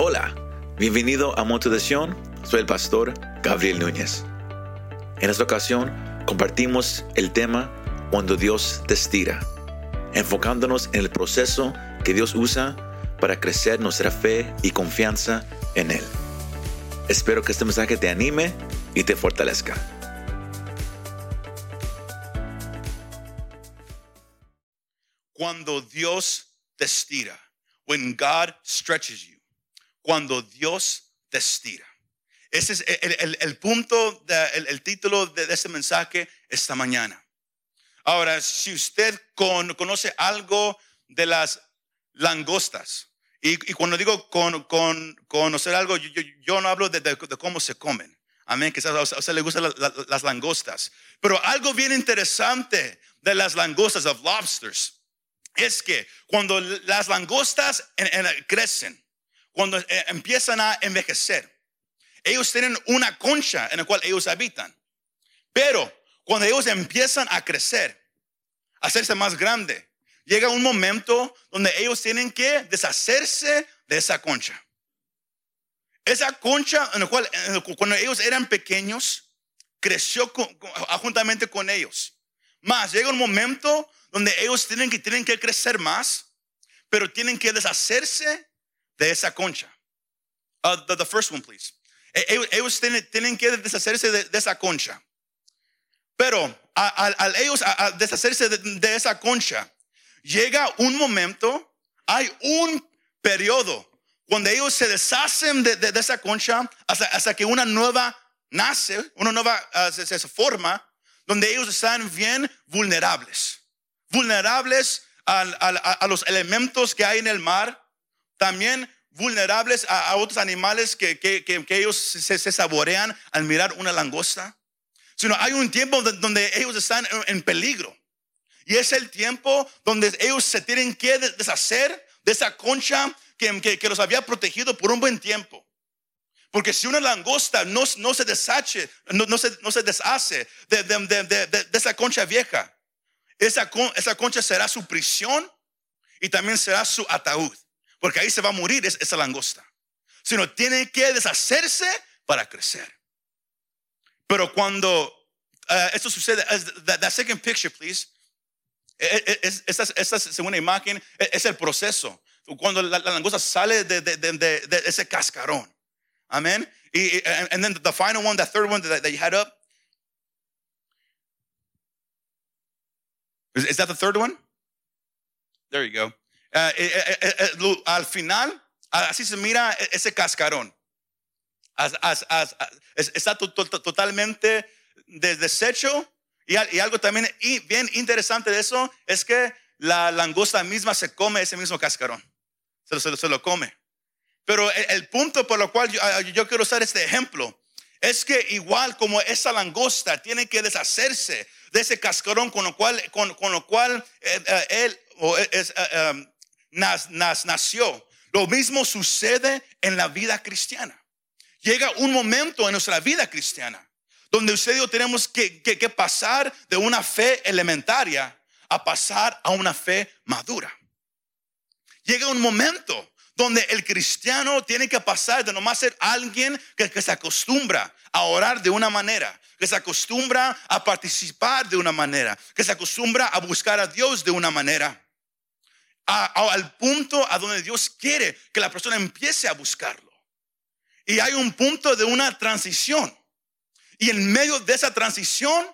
Hola, bienvenido a Motivación. Soy el pastor Gabriel Núñez. En esta ocasión compartimos el tema Cuando Dios te estira, enfocándonos en el proceso que Dios usa para crecer nuestra fe y confianza en Él. Espero que este mensaje te anime y te fortalezca. Cuando Dios te estira. When God stretches you. Cuando Dios te estira. Ese es el, punto, de, el, título de, de este mensaje esta mañana. Ahora, si usted con, conoce algo de las langostas, y, cuando digo con, con, conocer algo, yo, no hablo de, cómo se comen. Amén, quizás a usted le gustan la, la, las langostas. Pero algo bien interesante de las langostas, of lobsters, es que cuando las langostas en, en, crecen, cuando eh, empiezan a envejecer, ellos tienen una concha en la cual ellos habitan. Pero cuando ellos empiezan a crecer, a hacerse más grande, llega un momento donde ellos tienen que deshacerse de esa concha. Esa concha en la cual cuando ellos eran pequeños, creció juntamente con ellos. Más, llega un momento donde ellos tienen que, tienen que crecer más, pero tienen que deshacerse de esa concha. Uh, the, first one, please. E, ellos, ellos tienen, tienen, que deshacerse de, esa concha. Pero al ellos a, deshacerse de, esa concha, llega un momento, hay un periodo cuando ellos se deshacen de, de esa concha hasta, hasta, que una nueva nace, una nueva uh, se, forma, donde ellos están bien vulnerables vulnerables a, a, a, los elementos que hay en el mar, también vulnerables a, otros animales que, que, que, ellos se, saborean al mirar una langosta. Sino hay un tiempo donde ellos están en peligro. Y es el tiempo donde ellos se tienen que deshacer de esa concha que, que, que, los había protegido por un buen tiempo. Porque si una langosta no, no se deshace, no, no, se, no se deshace de, de, de, de, esa concha vieja, esa, esa concha será su prisión y también será su ataúd, porque ahí se va a morir esa langosta. Sino tiene que deshacerse para crecer. Pero cuando uh, esto sucede, that, that, second picture, please, esta, esta segunda imagen es el proceso. Cuando la, la langosta sale de, de, de, de, ese cascarón. Amén. Y, and then the final one, the third one that, that you had up, Is, is that the third one? There you go. Eh, eh, eh, al final, así se mira ese cascarón. As, as, as, está to, to, totalmente deshecho. Y, algo también bien interesante de eso es que la langosta misma se come ese mismo cascarón. Se lo, se se lo come. Pero el, punto por lo cual yo, quiero usar este ejemplo es que igual como esa langosta tiene que deshacerse de ese cascarón con lo cual, con, con lo cual él o es, nas, nació. Lo mismo sucede en la vida cristiana. Llega un momento en nuestra vida cristiana donde usted y yo tenemos que, que, pasar de una fe elementaria a pasar a una fe madura. Llega un momento donde el cristiano tiene que pasar de nomás ser alguien que, se acostumbra a orar de una manera, que se acostumbra a participar de una manera, que se acostumbra a buscar a Dios de una manera, al punto a donde Dios quiere que la persona empiece a buscarlo. Y hay un punto de una transición. Y en medio de esa transición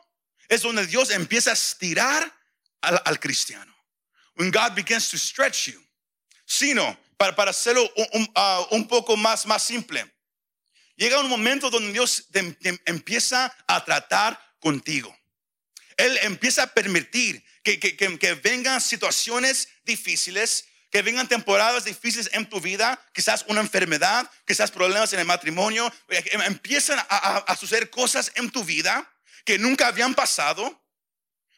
es donde Dios empieza a estirar al, cristiano. When God begins to stretch you. Sino, para, para hacerlo un, un, poco más, más simple. Llega un momento donde Dios empieza a tratar contigo. Él empieza a permitir que, que, que, que, vengan situaciones difíciles, que vengan temporadas difíciles en tu vida, quizás una enfermedad, quizás problemas en el matrimonio, eh, empiezan a, a, a suceder cosas en tu vida que nunca habían pasado.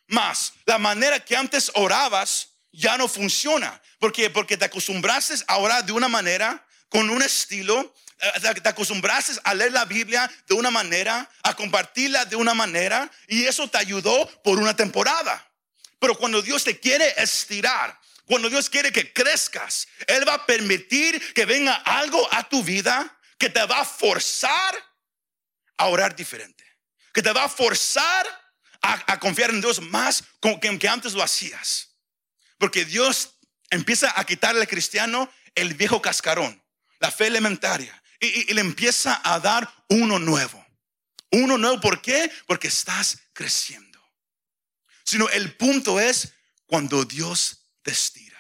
Más, la manera que antes orabas ya no funciona. ¿Por qué? Porque te acostumbraste a orar de una manera, con un estilo, eh, te acostumbraste a leer la Biblia de una manera, a compartirla de una manera, y eso te ayudó por una temporada. Pero cuando Dios te quiere estirar, Cuando Dios quiere que crezcas, Él va a permitir que venga algo a tu vida que te va a forzar a orar diferente, que te va a forzar a, confiar en Dios más que, antes lo hacías. Porque Dios empieza a quitarle al cristiano el viejo cascarón, la fe elementaria, y, le empieza a dar uno nuevo. Uno nuevo, ¿por qué? Porque estás creciendo. Sino el punto es cuando Dios te estira.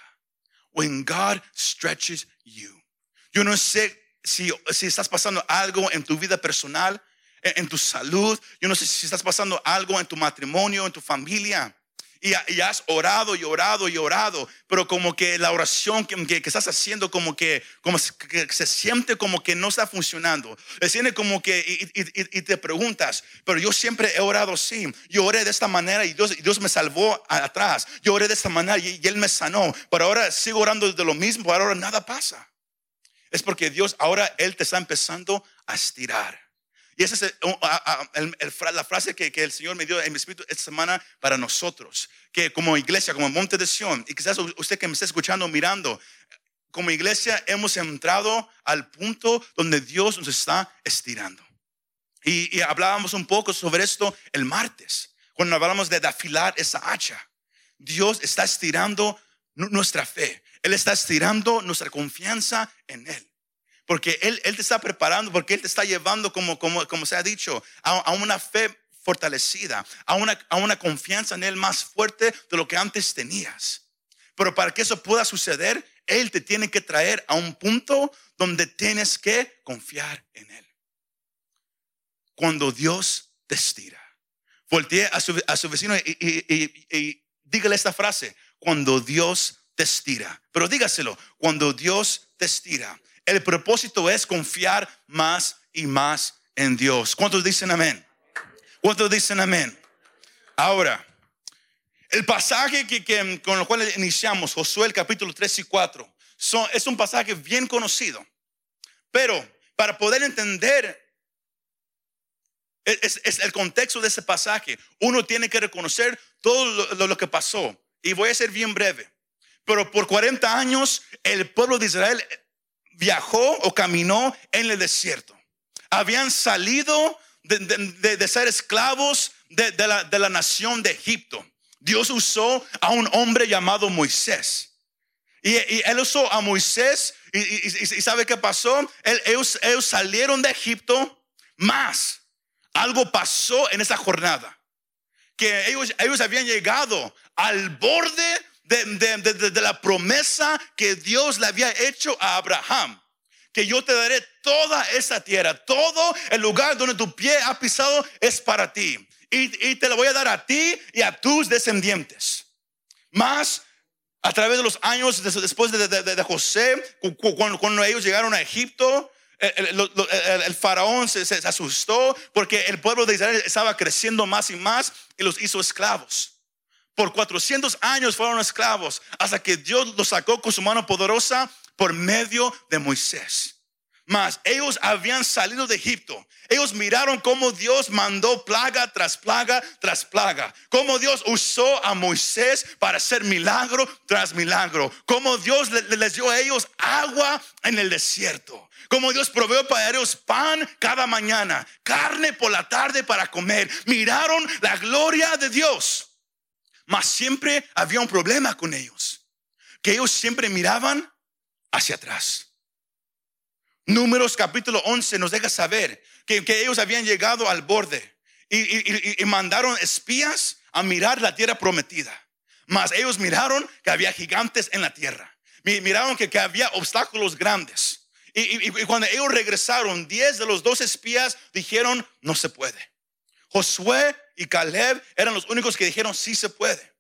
When God stretches you. Yo no sé si, si estás pasando algo en tu vida personal, en, en tu salud. Yo no sé si estás pasando algo en tu matrimonio, en tu familia y, has orado y orado y orado, pero como que la oración que, estás haciendo como que, como que se siente como que no está funcionando. Se siente como que y, te preguntas, pero yo siempre he orado así. Yo oré de esta manera y Dios, Dios me salvó atrás. Yo oré de esta manera y, Él me sanó, pero ahora sigo orando de lo mismo, ahora nada pasa. Es porque Dios ahora Él te está empezando a estirar. Y esa es la frase que, el Señor me dio en mi espíritu esta semana para nosotros. Que como iglesia, como Monte de Sion, y quizás usted que me está escuchando, mirando, como iglesia hemos entrado al punto donde Dios nos está estirando. Y, hablábamos un poco sobre esto el martes, cuando hablábamos de afilar esa hacha. Dios está estirando nuestra fe. Él está estirando nuestra confianza en Él. Porque Él, él te está preparando, porque Él te está llevando, como, como, como se ha dicho, a, una fe fortalecida, a una, a una confianza en Él más fuerte de lo que antes tenías. Pero para que eso pueda suceder, Él te tiene que traer a un punto donde tienes que confiar en Él. Cuando Dios te estira. Voltee a su, a su vecino y, y, y, dígale esta frase, cuando Dios te estira. Pero dígaselo, cuando Dios te estira. El propósito es confiar más y más en Dios. ¿Cuántos dicen amén? ¿Cuántos dicen amén? Ahora, el pasaje que, con el cual iniciamos, Josué el capítulo 3 y 4, es un pasaje bien conocido. Pero para poder entender es, el contexto de ese pasaje, uno tiene que reconocer todo lo, lo que pasó. Y voy a ser bien breve. Pero por 40 años el pueblo de Israel viajó o caminó en el desierto. Habían salido de, ser esclavos de, la, nación de Egipto. Dios usó a un hombre llamado Moisés. Y, él usó a Moisés y, ¿sabe qué pasó? ellos, salieron de Egipto más. Algo pasó en esa jornada. Que ellos, ellos habían llegado al borde de, la promesa que Dios le había hecho a Abraham. Que yo te daré toda esa tierra, todo el lugar donde tu pie ha pisado es para ti. Y, te lo voy a dar a ti y a tus descendientes. Más a través de los años después de, José, cuando, ellos llegaron a Egipto, el, faraón se, se, asustó porque el pueblo de Israel estaba creciendo más y más y los hizo esclavos. Por 400 años fueron esclavos hasta que Dios los sacó con su mano poderosa por medio de Moisés. Mas ellos habían salido de Egipto. Ellos miraron cómo Dios mandó plaga tras plaga tras plaga. Cómo Dios usó a Moisés para hacer milagro tras milagro. Cómo Dios les dio a ellos agua en el desierto. Cómo Dios proveó para ellos pan cada mañana, carne por la tarde para comer. Miraron la gloria de Dios. Mas siempre había un problema con ellos, que ellos siempre miraban hacia atrás. Números capítulo 11 nos deja saber que, ellos habían llegado al borde y, mandaron espías a mirar la tierra prometida. Mas ellos miraron que había gigantes en la tierra. Miraron que, había obstáculos grandes. Y, cuando ellos regresaron, 10 de los dos espías dijeron, no se puede. Josué y Caleb eran los únicos que dijeron sí se puede.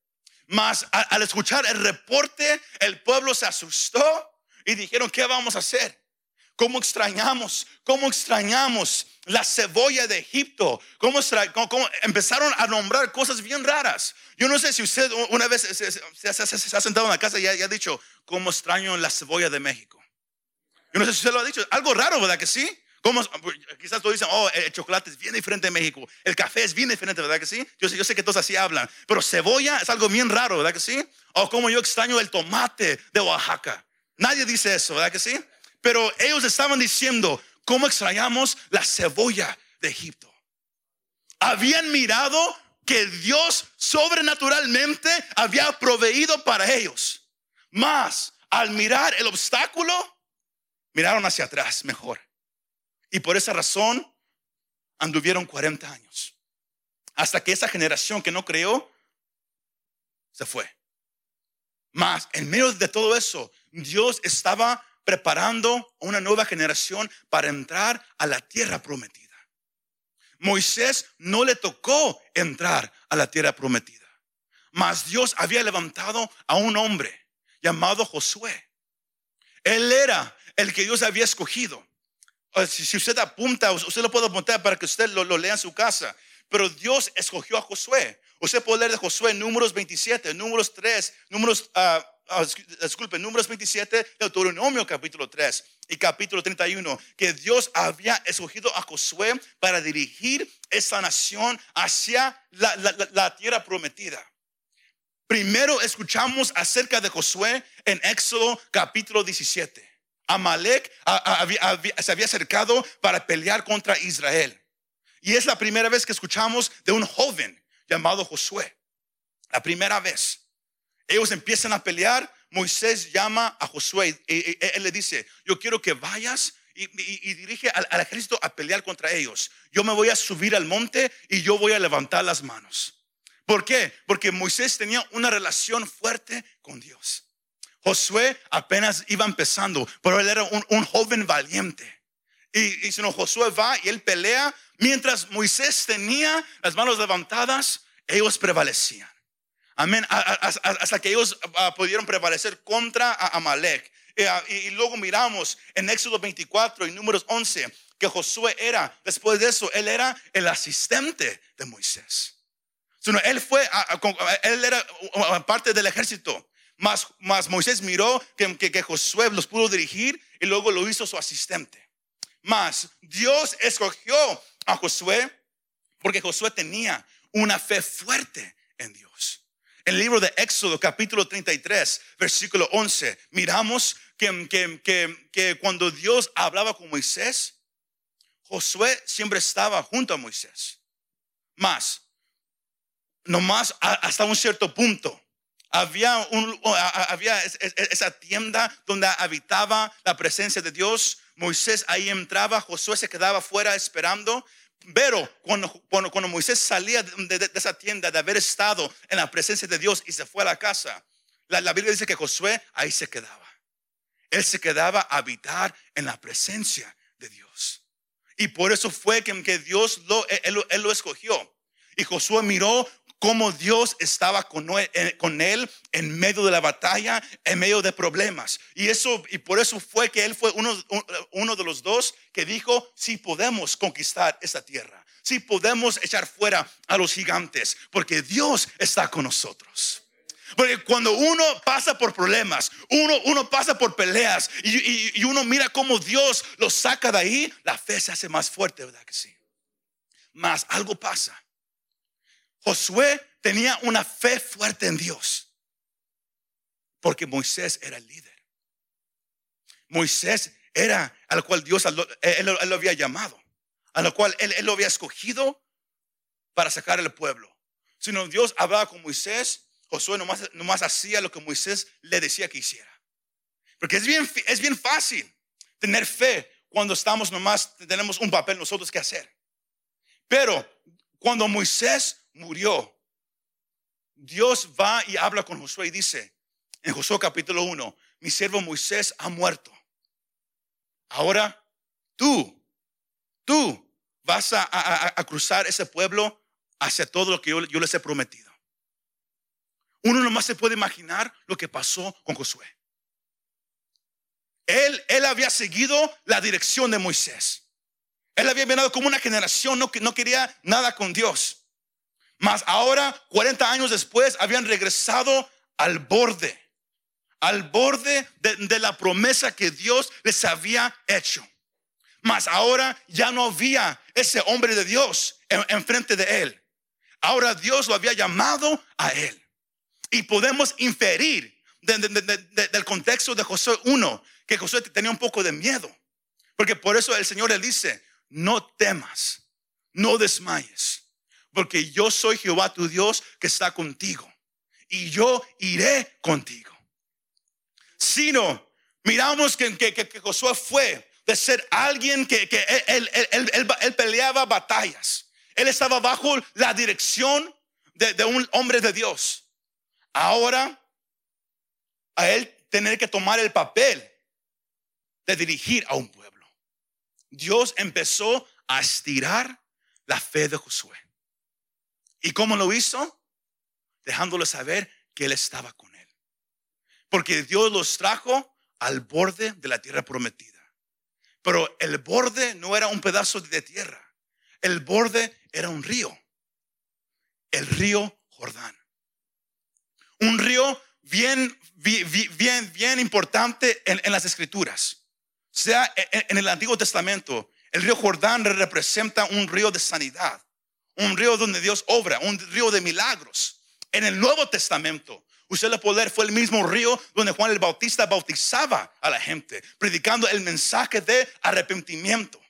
Mas al escuchar el reporte, el pueblo se asustó y dijeron, ¿qué vamos a hacer? ¿Cómo extrañamos? ¿Cómo extrañamos la cebolla de Egipto? ¿Cómo, empezaron a nombrar cosas bien raras? Yo no sé si usted una vez se, ha sentado en la casa y ha, dicho, ¿cómo extraño la cebolla de México? Yo no sé si usted lo ha dicho. Algo raro, ¿verdad que sí? ¿Cómo, quizás todos dicen, oh, el chocolate es bien diferente en México, el café es bien diferente, ¿verdad que sí? Yo, sé que todos así hablan, pero cebolla es algo bien raro, ¿verdad que sí? O como yo extraño el tomate de Oaxaca. Nadie dice eso, ¿verdad que sí? Pero ellos estaban diciendo, ¿cómo extrañamos la cebolla de Egipto? Habían mirado que Dios sobrenaturalmente había proveído para ellos. Más, al mirar el obstáculo, miraron hacia atrás mejor. Y por esa razón anduvieron 40 años. Hasta que esa generación que no creó se fue. Más, en medio de todo eso, Dios estaba preparando una nueva generación para entrar a la tierra prometida. Moisés no le tocó entrar a la tierra prometida, mas Dios había levantado a un hombre llamado Josué. Él era el que Dios había escogido. Si usted apunta, usted lo puede apuntar para que usted lo, lea en su casa. Pero Dios escogió a Josué. Usted puede leer de Josué números 27, números 3, números, disculpe, números 27, Deuteronomio capítulo 3 y capítulo 31, que Dios había escogido a Josué para dirigir esa nación hacia la tierra prometida. Primero escuchamos acerca de Josué en Éxodo capítulo 17. Amalek se había acercado para pelear contra Israel. Y es la primera vez que escuchamos de un joven llamado Josué. La primera vez. Ellos empiezan a pelear. Moisés llama a Josué y él le dice, yo quiero que vayas y, dirige al, al, ejército a pelear contra ellos. Yo me voy a subir al monte y yo voy a levantar las manos. ¿Por qué? Porque Moisés tenía una relación fuerte con Dios. Josué apenas iba empezando, pero él era un, joven valiente. Y, si no, Josué va y él pelea. Mientras Moisés tenía las manos levantadas, ellos prevalecían. Amén. Hasta que ellos ah, pudieron prevalecer contra Amalek. Ah, y, luego miramos en Éxodo 24 y números 11 que Josué era, después de eso, él era el asistente de Moisés. él fue, él era parte del ejército. Mas, Moisés miró que, que, Josué los pudo dirigir y luego lo hizo su asistente. Mas Dios escogió a Josué porque Josué tenía una fe fuerte en Dios. En el libro de Éxodo capítulo 33, versículo 11, miramos que, que, que, cuando Dios hablaba con Moisés, Josué siempre estaba junto a Moisés. Más, nomás hasta un cierto punto había, había esa tienda donde habitaba la presencia de Dios. Moisés ahí entraba, Josué se quedaba fuera esperando. Pero cuando, Moisés salía de, esa tienda, de haber estado en la presencia de Dios y se fue a la casa, la, Biblia dice que Josué ahí se quedaba. Él se quedaba a habitar en la presencia de Dios. Y por eso fue que, Dios él lo escogió. Y Josué miró cómo Dios estaba eh, con él, en medio de la batalla, en medio de problemas. Y eso y por eso fue que él fue uno, de los dos que dijo, si podemos conquistar esta tierra, si podemos echar fuera a los gigantes, porque Dios está con nosotros. Porque cuando uno pasa por problemas, uno, pasa por peleas y, y, uno mira cómo Dios lo saca de ahí, la fe se hace más fuerte, ¿verdad que sí? Más algo pasa Josué tenía una fe fuerte en Dios. Porque Moisés era el líder. Moisés era al cual Dios él, lo había llamado, a lo cual él, lo había escogido para sacar al pueblo. Sino Dios hablaba con Moisés, Josué nomás, nomás hacía lo que Moisés le decía que hiciera. Porque es bien, es bien fácil tener fe cuando estamos nomás, tenemos un papel nosotros que hacer. Pero cuando Moisés murió, Dios va y habla con Josué y dice, en Josué capítulo 1, mi siervo Moisés ha muerto. Ahora tú, tú vas a, cruzar ese pueblo hacia todo lo que yo, les he prometido. Uno nomás se puede imaginar lo que pasó con Josué. Él, él había seguido la dirección de Moisés. Él había venido como una generación no, que no quería nada con Dios. Mas ahora, 40 años después, habían regresado al borde, al borde de, la promesa que Dios les había hecho. Mas ahora ya no había ese hombre de Dios enfrente de él. Ahora Dios lo había llamado a él. Y podemos inferir del contexto de Josué 1 que Josué tenía un poco de miedo. Porque por eso el Señor le dice, no temas, no desmayes, porque yo soy Jehová tu Dios que está contigo y yo iré contigo. Sino, miramos que, que, Josué fue de ser alguien que, él, él, peleaba batallas. Él estaba bajo la dirección de, de un hombre de Dios. Ahora, a él tener que tomar el papel de dirigir a un pueblo. Dios empezó a estirar la fe de Josué. ¿Y cómo lo hizo? Dejándole saber que él estaba con él. Porque Dios los trajo al borde de la tierra prometida. Pero el borde no era un pedazo de tierra. El borde era un río. El río Jordán. Un río bien, bien, bien importante en, las escrituras. Sea, en, el Antiguo Testamento, el río Jordán representa un río de sanidad, un río donde Dios obra, un río de milagros. En el Nuevo Testamento, usted el poder fue el mismo río donde Juan el Bautista bautizaba a la gente, predicando el mensaje de arrepentimiento.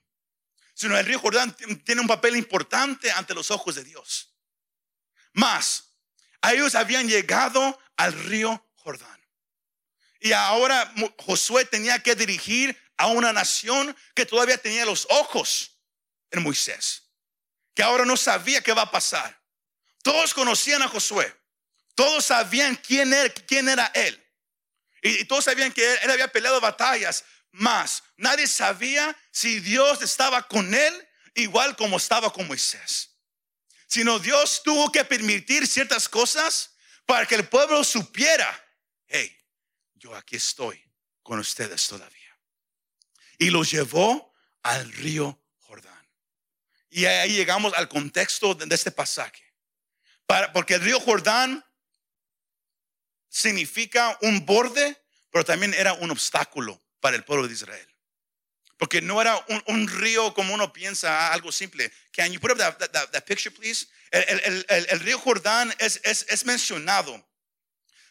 Sino el río Jordán tiene un papel importante ante los ojos de Dios. Más, ellos habían llegado al río Jordán. Y ahora Josué tenía que dirigir a una nación que todavía tenía los ojos en Moisés, que ahora no sabía qué va a pasar. Todos conocían a Josué, todos sabían quién era, quién era él. Y, todos sabían que él, había peleado batallas, más nadie sabía si Dios estaba con él igual como estaba con Moisés. Sino Dios tuvo que permitir ciertas cosas para que el pueblo supiera, hey, yo aquí estoy con ustedes todavía. Y los llevó al río. Y ahí llegamos al contexto de este pasaje. Porque el río Jordán significa un borde, pero también era un obstáculo para el pueblo de Israel. Porque no era un, río como uno piensa, algo simple. Can you put up that, picture, please? El, río Jordán es, es mencionado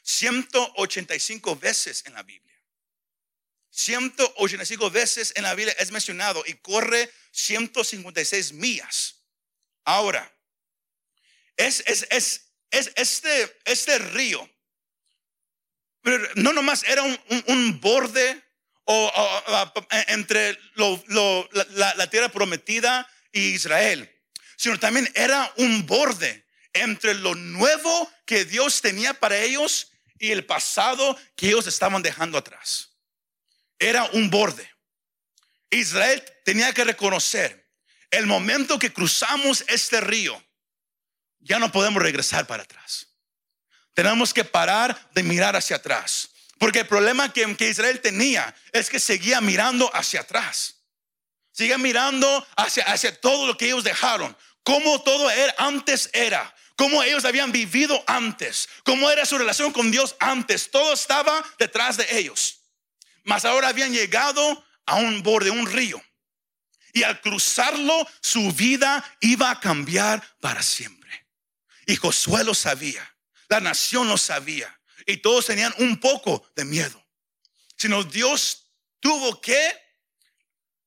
185 veces en la Biblia. 185 veces en la Biblia es mencionado y corre 156 millas. Ahora, es, es, es, es este, este río, pero no nomás era un, un borde o, entre la, tierra prometida y Israel, sino también era un borde entre lo nuevo que Dios tenía para ellos y el pasado que ellos estaban dejando atrás. Era un borde. Israel tenía que reconocer el momento que cruzamos este río, ya no podemos regresar para atrás. Tenemos que parar de mirar hacia atrás. Porque el problema que, Israel tenía es que seguía mirando hacia atrás. Seguía mirando hacia, hacia todo lo que ellos dejaron. Cómo todo era, antes era. Cómo ellos habían vivido antes. Cómo era su relación con Dios antes. Todo estaba detrás de ellos. Mas ahora habían llegado a un borde, un río. Y al cruzarlo, su vida iba a cambiar para siempre. Y Josué lo sabía. La nación lo sabía y todos tenían un poco de miedo. Sino Dios tuvo que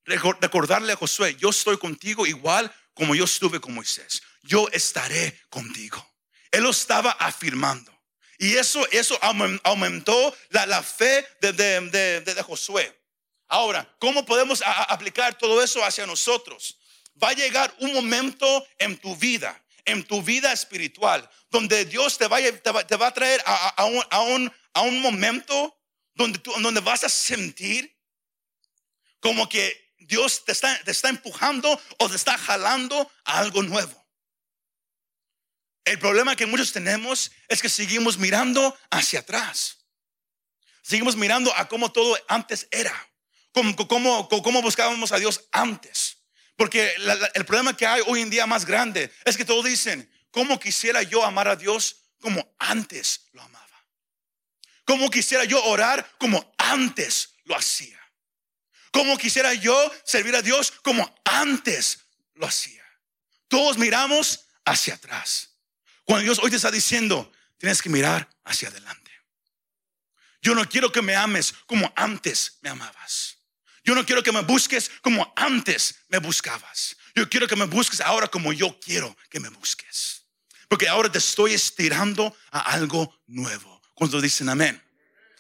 recordarle a Josué, yo estoy contigo igual como yo estuve con Moisés. Yo estaré contigo. Él lo estaba afirmando. Y eso, eso aumentó la, fe de, de, Josué. Ahora, ¿cómo podemos aplicar todo eso hacia nosotros? Va a llegar un momento en tu vida en tu vida espiritual, donde Dios te, va, te va a traer a, un, a, un, a, un, momento donde, tú, donde vas a sentir como que Dios te está, te está empujando o te está jalando a algo nuevo. El problema que muchos tenemos es que seguimos mirando hacia atrás. Seguimos mirando a cómo todo antes era, cómo, buscábamos a Dios antes. Porque el problema que hay hoy en día más grande es que todos dicen, ¿cómo quisiera yo amar a Dios como antes lo amaba? ¿Cómo quisiera yo orar como antes lo hacía? ¿Cómo quisiera yo servir a Dios como antes lo hacía? Todos miramos hacia atrás. Cuando Dios hoy te está diciendo, tienes que mirar hacia adelante. Yo no quiero que me ames como antes me amabas. Yo no quiero que me busques como antes me buscabas. Yo quiero que me busques ahora como yo quiero que me busques. Porque ahora te estoy estirando a algo nuevo. Cuando dicen amén.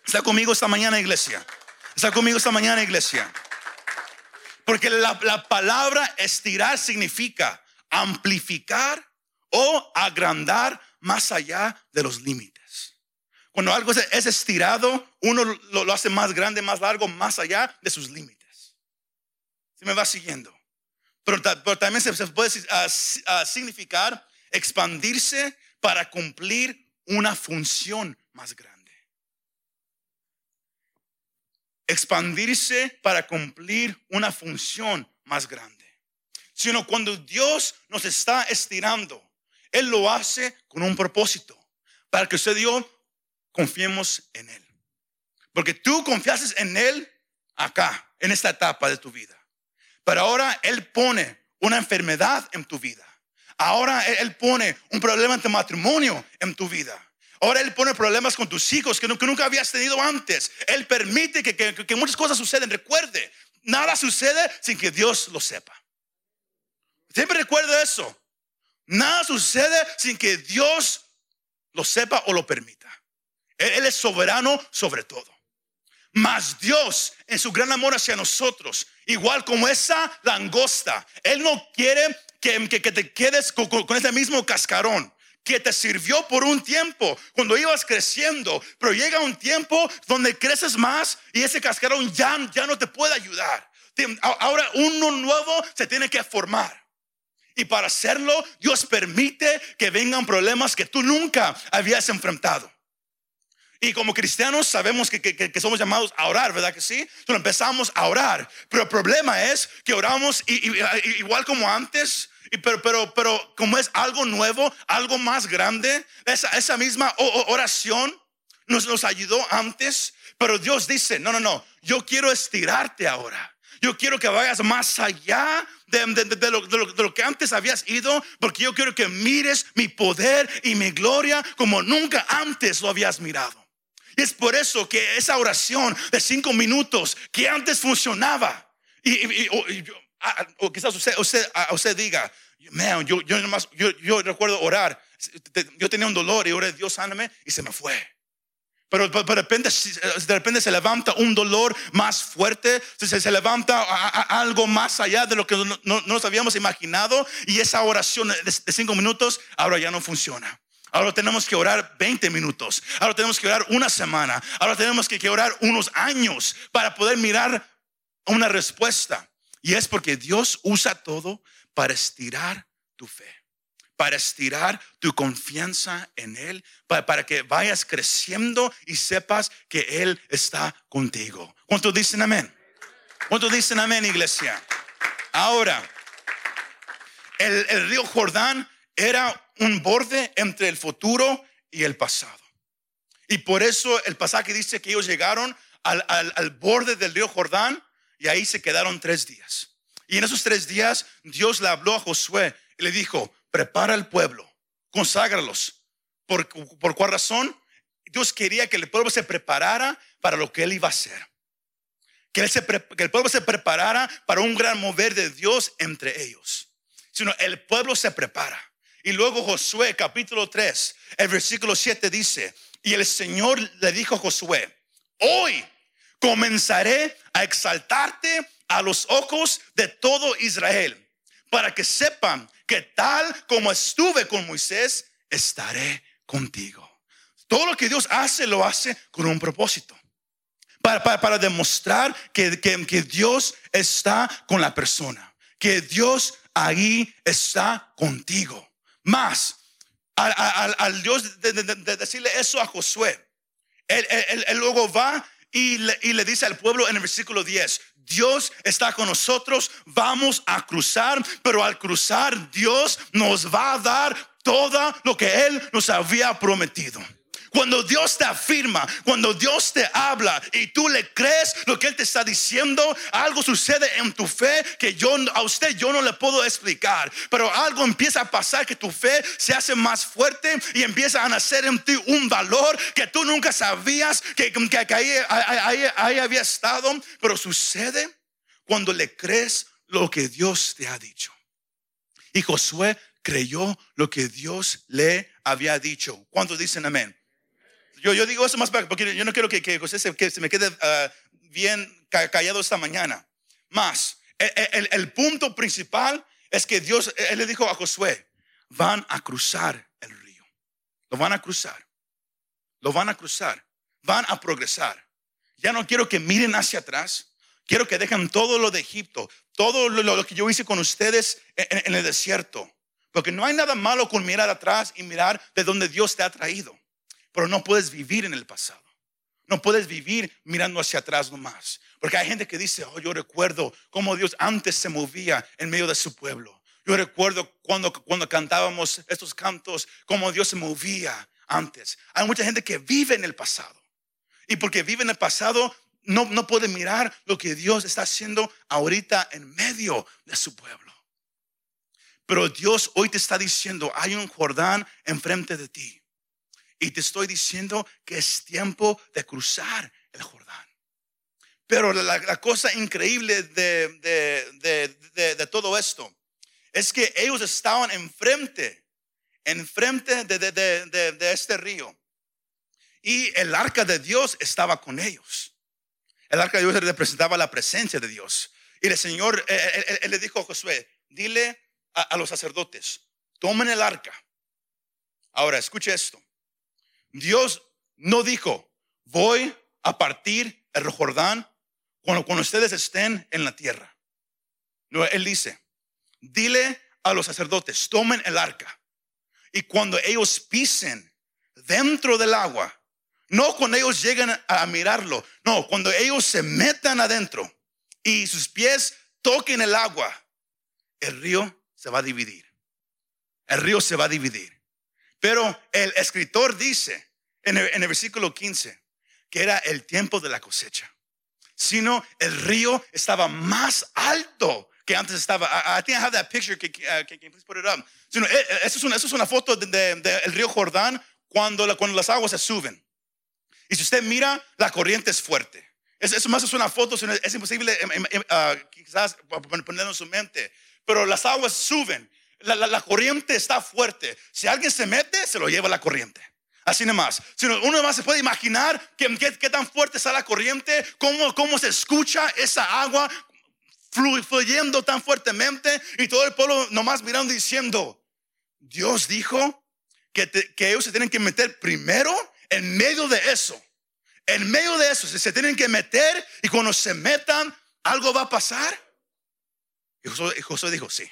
Está conmigo esta mañana, iglesia. Está conmigo esta mañana, iglesia. Porque la, la palabra estirar significa amplificar o agrandar más allá de los límites. Cuando algo es estirado, uno lo, hace más grande, más largo, más allá de sus límites. Si me va siguiendo. Pero, también se, puede significar expandirse para cumplir una función más grande. Expandirse para cumplir una función más grande. Sino cuando Dios nos está estirando, Él lo hace con un propósito. Para que usted y yo confiemos en Él. Porque tú confiases en Él acá, en esta etapa de tu vida. Pero ahora Él pone una enfermedad en tu vida. Ahora Él pone un problema en tu matrimonio en tu vida. Ahora Él pone problemas con tus hijos que, nunca habías tenido antes. Él permite que, que muchas cosas suceden. Recuerde, nada sucede sin que Dios lo sepa. Siempre recuerde eso. Nada sucede sin que Dios lo sepa o lo permita. Él, es soberano sobre todo. Mas Dios, en su gran amor hacia nosotros, igual como esa langosta, Él no quiere que, te quedes con, ese mismo cascarón que te sirvió por un tiempo cuando ibas creciendo, pero llega un tiempo donde creces más y ese cascarón ya, ya no te puede ayudar. Ahora uno nuevo se tiene que formar. Y para hacerlo, Dios permite que vengan problemas que tú nunca habías enfrentado. Y como cristianos sabemos que, somos llamados a orar, ¿verdad que sí? Entonces empezamos a orar. Pero el problema es que oramos igual como antes, pero, pero, pero como es algo nuevo, algo más grande, esa, esa misma oración nos, nos ayudó antes, pero Dios dice, no, no, no, yo quiero estirarte ahora. Yo quiero que vayas más allá de, lo, de, lo, que antes habías ido, porque yo quiero que mires mi poder y mi gloria como nunca antes lo habías mirado. Y es por eso que esa oración de cinco minutos que antes funcionaba, y, o, quizás usted, usted, diga, man, yo, yo, yo, yo, recuerdo orar, yo tenía un dolor y oré, Dios sáname, y se me fue. Pero, de, repente, de repente se levanta un dolor más fuerte, se, se levanta algo más allá de lo que no, nos habíamos imaginado y esa oración de cinco minutos ahora ya no funciona. Ahora tenemos que orar 20 minutos. Ahora tenemos que orar una semana. Ahora tenemos que orar unos años para poder mirar una respuesta. Y es porque Dios usa todo para estirar tu fe, para estirar tu confianza en Él, para, que vayas creciendo y sepas que Él está contigo. ¿Cuántos dicen amén? ¿Cuántos dicen amén, iglesia? Ahora, el, el río Jordán era un borde entre el futuro y el pasado. Y por eso el pasaje dice que ellos llegaron al, borde del río Jordán y ahí se quedaron tres días. Y en esos tres días Dios le habló a Josué y le dijo, prepara el pueblo, conságralos. ¿Por, por cuál razón? Dios quería que el pueblo se preparara para lo que él iba a hacer. Que, que el pueblo se preparara para un gran mover de Dios entre ellos. Sino el pueblo se prepara. Y luego Josué capítulo 3, el versículo 7 dice, y el Señor le dijo a Josué, hoy comenzaré a exaltarte a los ojos de todo Israel, para que sepan que tal como estuve con Moisés, estaré contigo. Todo lo que Dios hace, lo hace con un propósito. Para, para, demostrar que, que, que Dios está con la persona, que Dios ahí está contigo. Más, al, Dios de, decirle eso a Josué, él, luego va y le, dice al pueblo en el versículo 10, Dios está con nosotros, vamos a cruzar, pero al cruzar Dios nos va a dar todo lo que Él nos había prometido. Cuando Dios te afirma, cuando Dios te habla y tú le crees lo que Él te está diciendo, algo sucede en tu fe que yo a usted yo no le puedo explicar. Pero algo empieza a pasar que tu fe se hace más fuerte y empieza a nacer en ti un valor que tú nunca sabías que, ahí había estado. Pero sucede cuando le crees lo que Dios te ha dicho. Y Josué creyó lo que Dios le había dicho. ¿Cuántos dicen amén? Yo, digo eso más porque yo no quiero que, que José se, me quede ah, bien callado esta mañana. Más, el, el, punto principal es que Dios, él le dijo a Josué, van a cruzar el río. Lo van a cruzar. Lo van a cruzar. Van a progresar. Ya no quiero que miren hacia atrás. Quiero que dejen todo lo de Egipto, todo lo, que yo hice con ustedes en, el desierto. Porque no hay nada malo con mirar atrás y mirar de donde Dios te ha traído. Pero no puedes vivir en el pasado. No puedes vivir mirando hacia atrás nomás. Porque hay gente que dice, oh, yo recuerdo cómo Dios antes se movía en medio de su pueblo. Yo recuerdo cuando, cuando cantábamos estos cantos, cómo Dios se movía antes. Hay mucha gente que vive en el pasado. Y porque vive en el pasado, no, no puede mirar lo que Dios está haciendo ahorita en medio de su pueblo. Pero Dios hoy te está diciendo, hay un Jordán enfrente de ti. Y te estoy diciendo que es tiempo de cruzar el Jordán. Pero la, cosa increíble de, de, de, todo esto es que ellos estaban enfrente, enfrente de este río. Y el arca de Dios estaba con ellos. El arca de Dios representaba la presencia de Dios. Y el Señor, eh, eh, él, le dijo a Josué, dile a, los sacerdotes, tomen el arca. Ahora, escuche esto. Dios no dijo, voy a partir el Jordán cuando, cuando ustedes estén en la tierra. No, él dice, dile a los sacerdotes, tomen el arca. Y cuando ellos pisen dentro del agua, no cuando ellos llegan a mirarlo. No, cuando ellos se metan adentro y sus pies toquen el agua, el río se va a dividir. El río se va a dividir. Pero el escritor dice en el, versículo 15 que era el tiempo de la cosecha. Sino el río estaba más alto que antes estaba. I, think I have that picture. Uh, can, please put it up? Sino, eh, eh, eso, es una, eso es una foto del de, río Jordán cuando, cuando las aguas se suben. Y si usted mira, la corriente es fuerte. Eso más es una foto, es imposible em, em, ah, quizás ponerlo en su mente. Pero las aguas suben, la, corriente está fuerte. Si alguien se mete, se lo lleva la corriente. Así nomás. Si uno más se puede imaginar qué, tan fuerte está la corriente, cómo, cómo se escucha esa agua fluyendo tan fuertemente y todo el pueblo nomás mirando diciendo, Dios dijo que, que ellos se tienen que meter primero en medio de eso, en medio de eso, se, tienen que meter y cuando se metan, algo va a pasar. Y Josué, dijo, sí.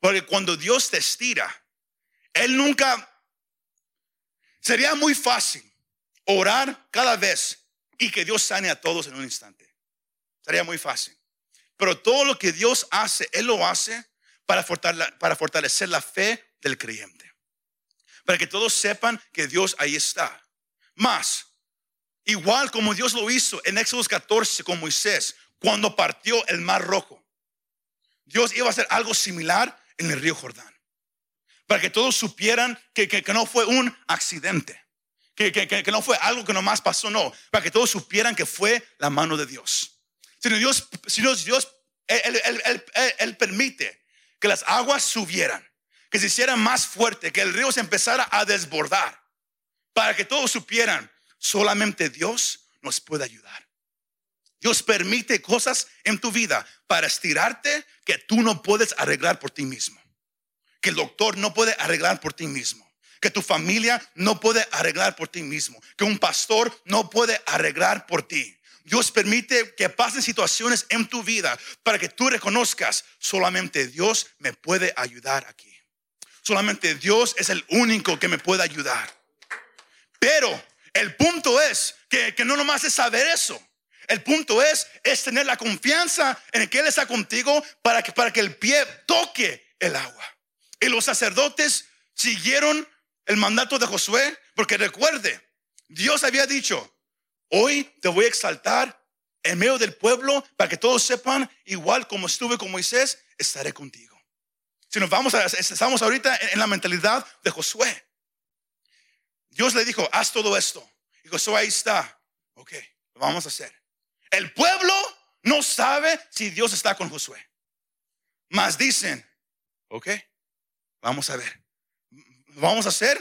Porque cuando Dios te estira, Él nunca, sería muy fácil orar cada vez y que Dios sane a todos en un instante. Sería muy fácil. Pero todo lo que Dios hace, Él lo hace para fortalecer la fe del creyente para que todos sepan que Dios ahí está. Más, igual como Dios lo hizo en Éxodo 14 con Moisés, cuando partió el mar rojo. Dios iba a hacer algo similar en el río Jordán. Para que todos supieran que, que, no fue un accidente. Que, que, no fue algo que nomás pasó, no. Para que todos supieran que fue la mano de Dios. Si Dios, si Dios, Dios él, él, él permite que las aguas subieran que se hiciera más fuerte, que el río se empezara a desbordar, para que todos supieran, solamente Dios nos puede ayudar. Dios permite cosas en tu vida para estirarte que tú no puedes arreglar por ti mismo. Que el doctor no puede arreglar por ti mismo. Que tu familia no puede arreglar por ti mismo. Que un pastor no puede arreglar por ti. Dios permite que pasen situaciones en tu vida para que tú reconozcas, solamente Dios me puede ayudar aquí. Solamente Dios es el único que me puede ayudar. Pero el punto es que, no nomás es saber eso. El punto es, es tener la confianza en que Él está contigo para que, para que el pie toque el agua. Y los sacerdotes siguieron el mandato de Josué, porque recuerde, Dios había dicho, hoy te voy a exaltar en medio del pueblo para que todos sepan, igual como estuve con Moisés, estaré contigo. Si nos vamos a, estamos ahorita en la mentalidad de Josué. Dios le dijo, haz todo esto. Y Josué ahí está. Ok, lo vamos a hacer. El pueblo no sabe si Dios está con Josué. Mas dicen, ok, vamos a ver. Vamos a hacer.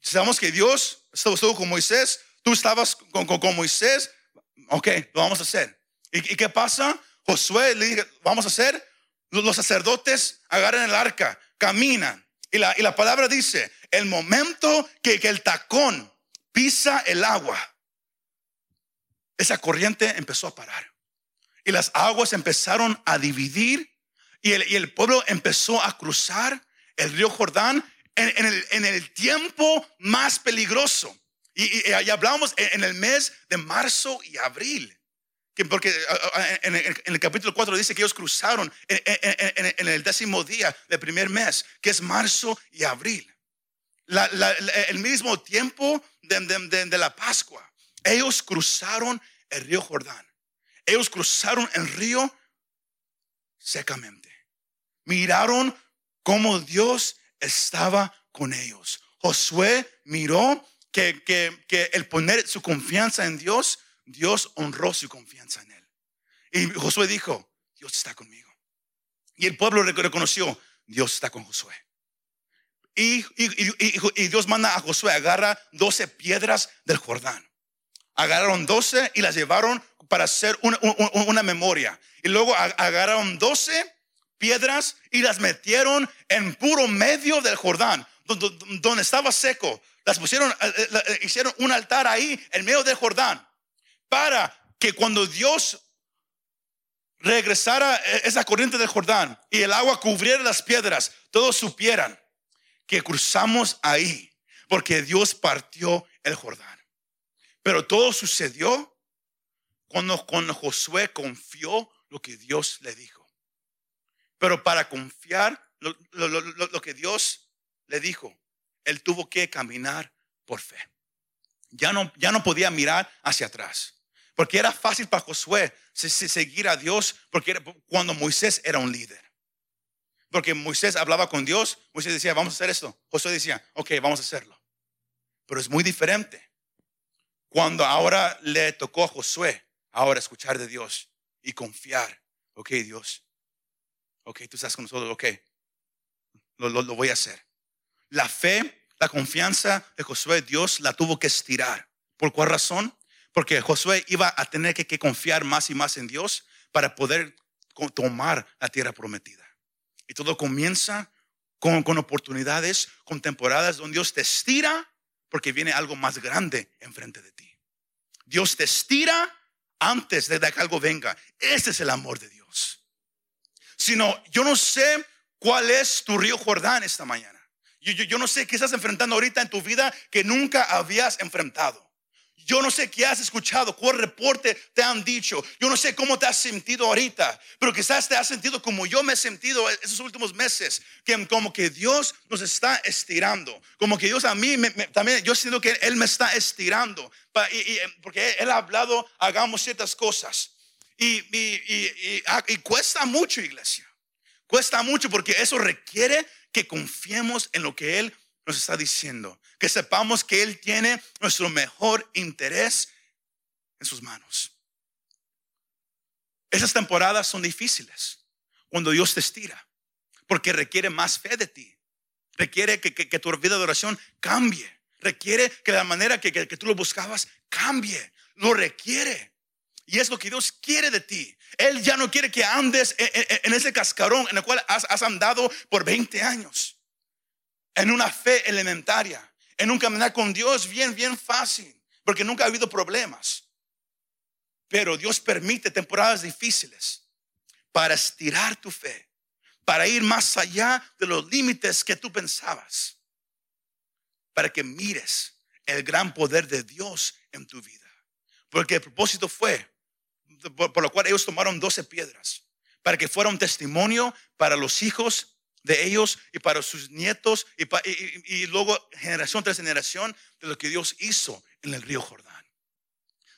Sabemos que Dios estuvo con Moisés. Tú estabas con, con, Moisés. Ok, lo vamos a hacer. ¿Y, qué pasa? Josué le dice, vamos a hacer. Los sacerdotes agarran el arca, caminan. Y la, y la palabra dice, el momento que, que el tacón pisa el agua, esa corriente empezó a parar. Y las aguas empezaron a dividir y el, y el pueblo empezó a cruzar el río Jordán en, el, en el, tiempo más peligroso. Y, y, hablamos en, el mes de marzo y abril. Porque en el, capítulo 4 dice que ellos cruzaron en, el décimo día del primer mes, que es marzo y abril. el mismo tiempo de, de, la Pascua. Ellos cruzaron el río Jordán. Ellos cruzaron el río secamente. Miraron cómo Dios estaba con ellos. Josué miró que, que, que el poner su confianza en Dios, Dios honró su confianza en él. Y Josué dijo, Dios está conmigo. Y el pueblo reconoció, Dios está con Josué. Y, y, Dios manda a Josué, agarra 12 piedras del Jordán. Agarraron 12 y las llevaron para hacer una, una memoria. Y luego agarraron 12 piedras y las metieron en puro medio del Jordán, donde, estaba seco. Las pusieron, eh, eh, eh, hicieron un altar ahí en medio del Jordán para que cuando Dios regresara esa corriente del Jordán y el agua cubriera las piedras, todos supieran que cruzamos ahí, porque Dios partió el Jordán. Pero todo sucedió cuando, cuando Josué confió lo que Dios le dijo. Pero para confiar lo, que Dios le dijo, él tuvo que caminar por fe. Ya no, ya no podía mirar hacia atrás. Porque era fácil para Josué seguir a Dios porque cuando Moisés era un líder. Porque Moisés hablaba con Dios, Moisés decía, vamos a hacer esto. Josué decía, ok, vamos a hacerlo. Pero es muy diferente. Cuando ahora le tocó a Josué, ahora escuchar de Dios y confiar. Ok, Dios, Ok, tú estás con nosotros, ok, lo, lo, voy a hacer. La fe, la confianza de Josué, Dios la tuvo que estirar. ¿Por cuál razón? Porque Josué iba a tener que, confiar más y más en Dios para poder tomar la tierra prometida. Y todo comienza con, con, oportunidades, con temporadas donde Dios te estira porque viene algo más grande enfrente de ti. Dios te estira antes de que algo venga. Ese es el amor de Dios sino yo no sé cuál es tu río Jordán esta mañana. Yo, no sé qué estás enfrentando ahorita en tu vida que nunca habías enfrentado. Yo no sé qué has escuchado, cuál reporte te han dicho. Yo no sé cómo te has sentido ahorita, pero quizás te has sentido como yo me he sentido esos últimos meses, que como que Dios nos está estirando, como que Dios a mí también, yo siento que Él me está estirando, porque Él ha hablado, hagamos ciertas cosas. Ah, y, cuesta mucho, iglesia. Cuesta mucho porque eso requiere que confiemos en lo que Él nos está diciendo. Que sepamos que Él tiene nuestro mejor interés en sus manos. Esas temporadas son difíciles cuando Dios te estira, porque requiere más fe de ti. Requiere que, tu vida de oración cambie. Requiere que la manera que, que tú lo buscabas cambie. Lo requiere. Y es lo que Dios quiere de ti. Él ya no quiere que andes en, ese cascarón en el cual has, andado por 20 años. En una fe elementaria. En un caminar con Dios bien, bien fácil. Porque nunca ha habido problemas. Pero Dios permite temporadas difíciles para estirar tu fe. Para ir más allá de los límites que tú pensabas. Para que mires el gran poder de Dios en tu vida. Porque el propósito fue por, lo cual ellos tomaron 12 piedras para que fuera un testimonio para los hijos de ellos y para sus nietos y, luego generación tras generación de lo que Dios hizo en el río Jordán.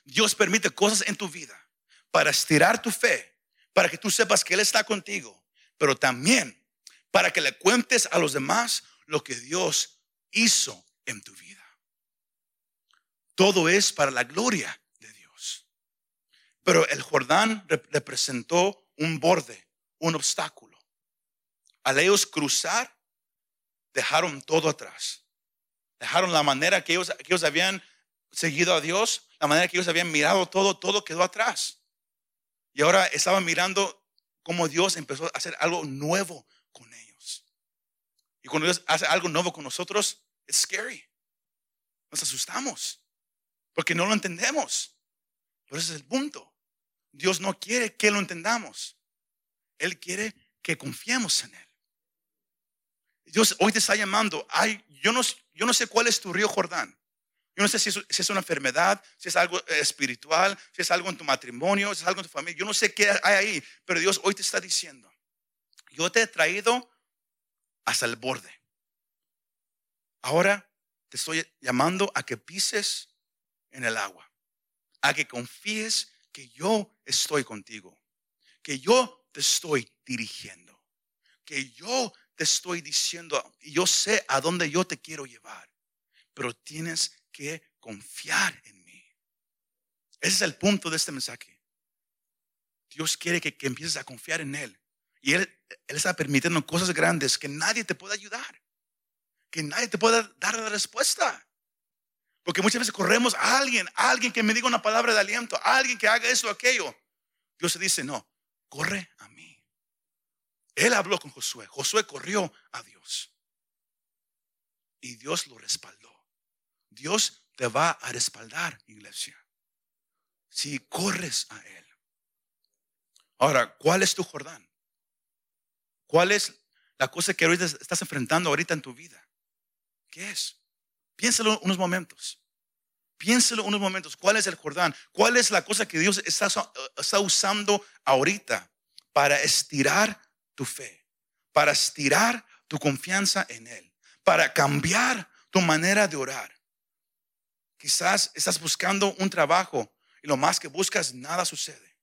Dios permite cosas en tu vida para estirar tu fe, para que tú sepas que Él está contigo, pero también para que le cuentes a los demás lo que Dios hizo en tu vida. Todo es para la gloria. Pero el Jordán rep- representó un borde, un obstáculo. Al ellos cruzar, dejaron todo atrás. Dejaron la manera que ellos, que ellos habían seguido a Dios, la manera que ellos habían mirado todo, todo quedó atrás. Y ahora estaban mirando cómo Dios empezó a hacer algo nuevo con ellos. Y cuando Dios hace algo nuevo con nosotros, es scary. Nos asustamos porque no lo entendemos. Pero ese es el punto. Dios no quiere que lo entendamos. Él quiere que confiemos en Él. Dios hoy te está llamando. Ay, yo, no, yo no sé cuál es tu río Jordán. Yo no sé si es, si es una enfermedad, si es algo espiritual, si es algo en tu matrimonio, si es algo en tu familia. Yo no sé qué hay ahí, pero Dios hoy te está diciendo, yo te he traído hasta el borde. Ahora te estoy llamando a que pises en el agua, a que confíes que yo estoy contigo, que yo te estoy dirigiendo, que yo te estoy diciendo, y yo sé a dónde yo te quiero llevar, pero tienes que confiar en mí. Ese es el punto de este mensaje. Dios quiere que, empieces a confiar en Él. Y Él, Él está permitiendo cosas grandes que nadie te puede ayudar, que nadie te pueda dar la respuesta. Porque muchas veces corremos a alguien, a alguien que me diga una palabra de aliento, a alguien que haga esto o aquello. Dios se dice, no, corre a mí. Él habló con Josué. Josué corrió a Dios. Y Dios lo respaldó. Dios te va a respaldar, iglesia. Si corres a Él. Ahora, ¿cuál es tu Jordán? ¿Cuál es la cosa que ahorita estás enfrentando ahorita en tu vida? ¿Qué es? Piénsalo unos momentos. Piénsalo unos momentos. ¿Cuál es el Jordán? ¿Cuál es la cosa que Dios está, está usando ahorita para estirar tu fe? Para estirar tu confianza en Él. Para cambiar tu manera de orar. Quizás estás buscando un trabajo y lo más que buscas, nada sucede.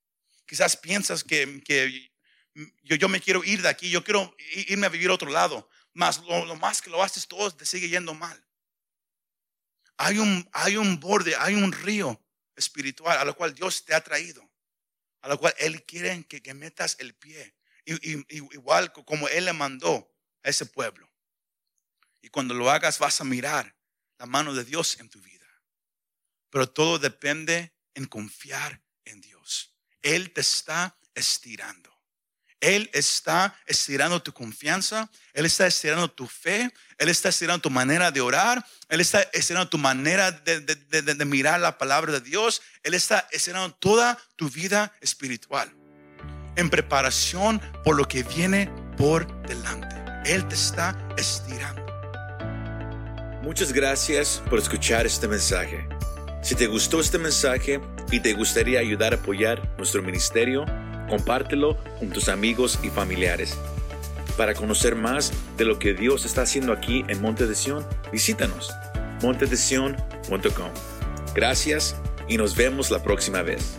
Quizás piensas que, yo, me quiero ir de aquí, yo quiero irme a vivir a otro lado. Más lo, lo más que lo haces, todo te sigue yendo mal. Hay un, hay un borde, hay un río espiritual a lo cual Dios te ha traído, a lo cual Él quiere que, que metas el pie, igual como Él le mandó a ese pueblo. Y cuando lo hagas vas a mirar la mano de Dios en tu vida. Pero todo depende en confiar en Dios. Él te está estirando. Él está estirando tu confianza, Él está estirando tu fe, Él está estirando tu manera de orar, Él está estirando tu manera de, mirar la palabra de Dios, Él está estirando toda tu vida espiritual en preparación por lo que viene por delante. Él te está estirando. Muchas gracias por escuchar este mensaje. Si te gustó este mensaje y te gustaría ayudar a apoyar nuestro ministerio, compártelo con tus amigos y familiares. Para conocer más de lo que Dios está haciendo aquí en Monte de Sion, visítanos montedesion.com. Gracias y nos vemos la próxima vez.